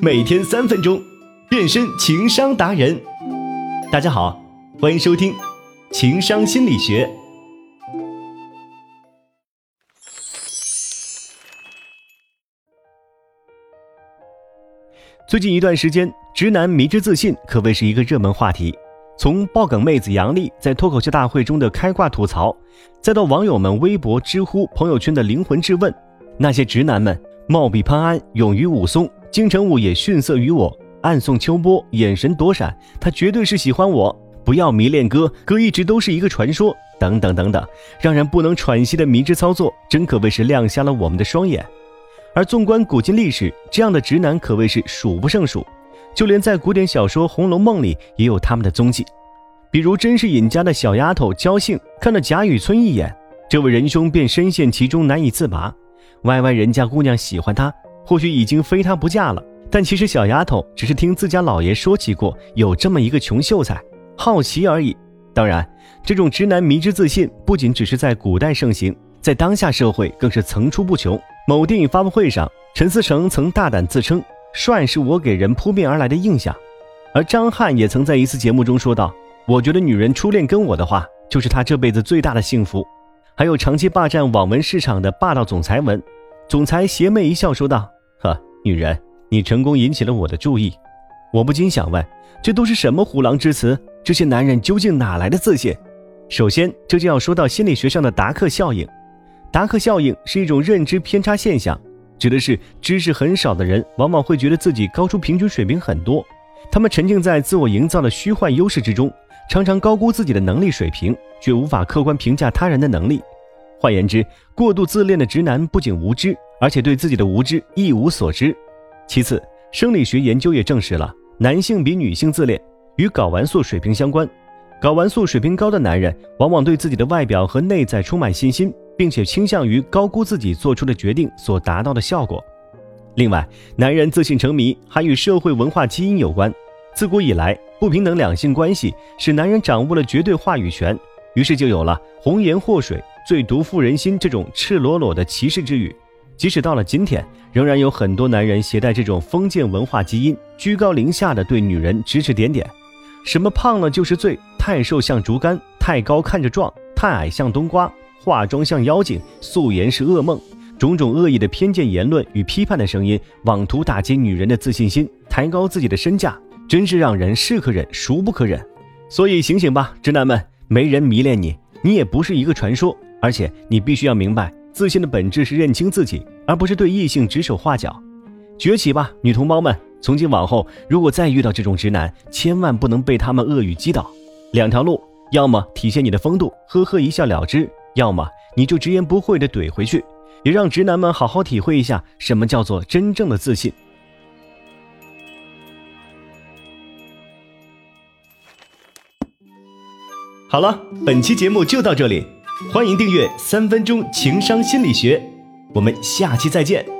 每天三分钟，变身情商达人。大家好，欢迎收听《情商心理学》。最近一段时间，直男迷之自信可谓是一个热门话题。从爆梗妹子杨笠在脱口秀大会中的开挂吐槽，再到网友们微博、知乎、朋友圈的灵魂质问，那些直男们貌比潘安，勇于武松，金城武也逊色于我，暗送秋波，眼神躲闪，他绝对是喜欢我，不要迷恋哥，哥一直都是一个传说，等等等等，让人不能喘息的迷之操作，真可谓是亮瞎了我们的双眼。而纵观古今历史，这样的直男可谓是数不胜数。就连在古典小说《红楼梦》里也有他们的踪迹，比如甄士隐家的小丫头焦杏，看了贾雨村一眼，这位仁兄便深陷其中难以自拔。歪歪人家姑娘喜欢他，或许已经非他不嫁了，但其实小丫头只是听自家老爷说起过有这么一个穷秀才，好奇而已。当然，这种直男迷之自信不仅只是在古代盛行，在当下社会更是层出不穷。某电影发布会上，陈思诚曾大胆自称。帅是我给人扑面而来的印象，而张翰也曾在一次节目中说道：“我觉得女人初恋跟我的话，就是她这辈子最大的幸福。”还有长期霸占网文市场的霸道总裁文，总裁邪魅一笑说道：“，女人，你成功引起了我的注意。”我不禁想问，这都是什么虎狼之词？这些男人究竟哪来的自信？首先，这就要说到心理学上的达克效应。达克效应是一种认知偏差现象。指的是知识很少的人，往往会觉得自己高出平均水平很多。他们沉浸在自我营造的虚幻优势之中，常常高估自己的能力水平，却无法客观评价他人的能力。换言之，过度自恋的直男不仅无知，而且对自己的无知一无所知。其次，生理学研究也证实了男性比女性自恋与睾丸素水平相关。睾丸素水平高的男人，往往对自己的外表和内在充满信心。并且倾向于高估自己做出的决定所达到的效果。另外，男人自信成迷还与社会文化基因有关。自古以来，不平等两性关系使男人掌握了绝对话语权，于是就有了“红颜祸水，最毒妇人心”这种赤裸裸的歧视之语。即使到了今天，仍然有很多男人携带这种封建文化基因，居高临下的对女人指指点点，什么胖了就是罪，太瘦像竹竿，太高看着壮，太矮像冬瓜。化妆像妖精，素颜是噩梦，种种恶意的偏见言论与批判的声音，妄图打击女人的自信心，抬高自己的身价，真是让人是可忍，孰不可忍。所以醒醒吧，直男们，没人迷恋你，你也不是一个传说，而且你必须要明白，自信的本质是认清自己，而不是对异性指手画脚。崛起吧，女同胞们！从今往后，如果再遇到这种直男，千万不能被他们恶语击倒。两条路，要么体现你的风度，呵呵一笑了之。要么你就直言不讳的怼回去，也让直男们好好体会一下什么叫做真正的自信。好了，本期节目就到这里，欢迎订阅《三分钟情商心理学》，我们下期再见。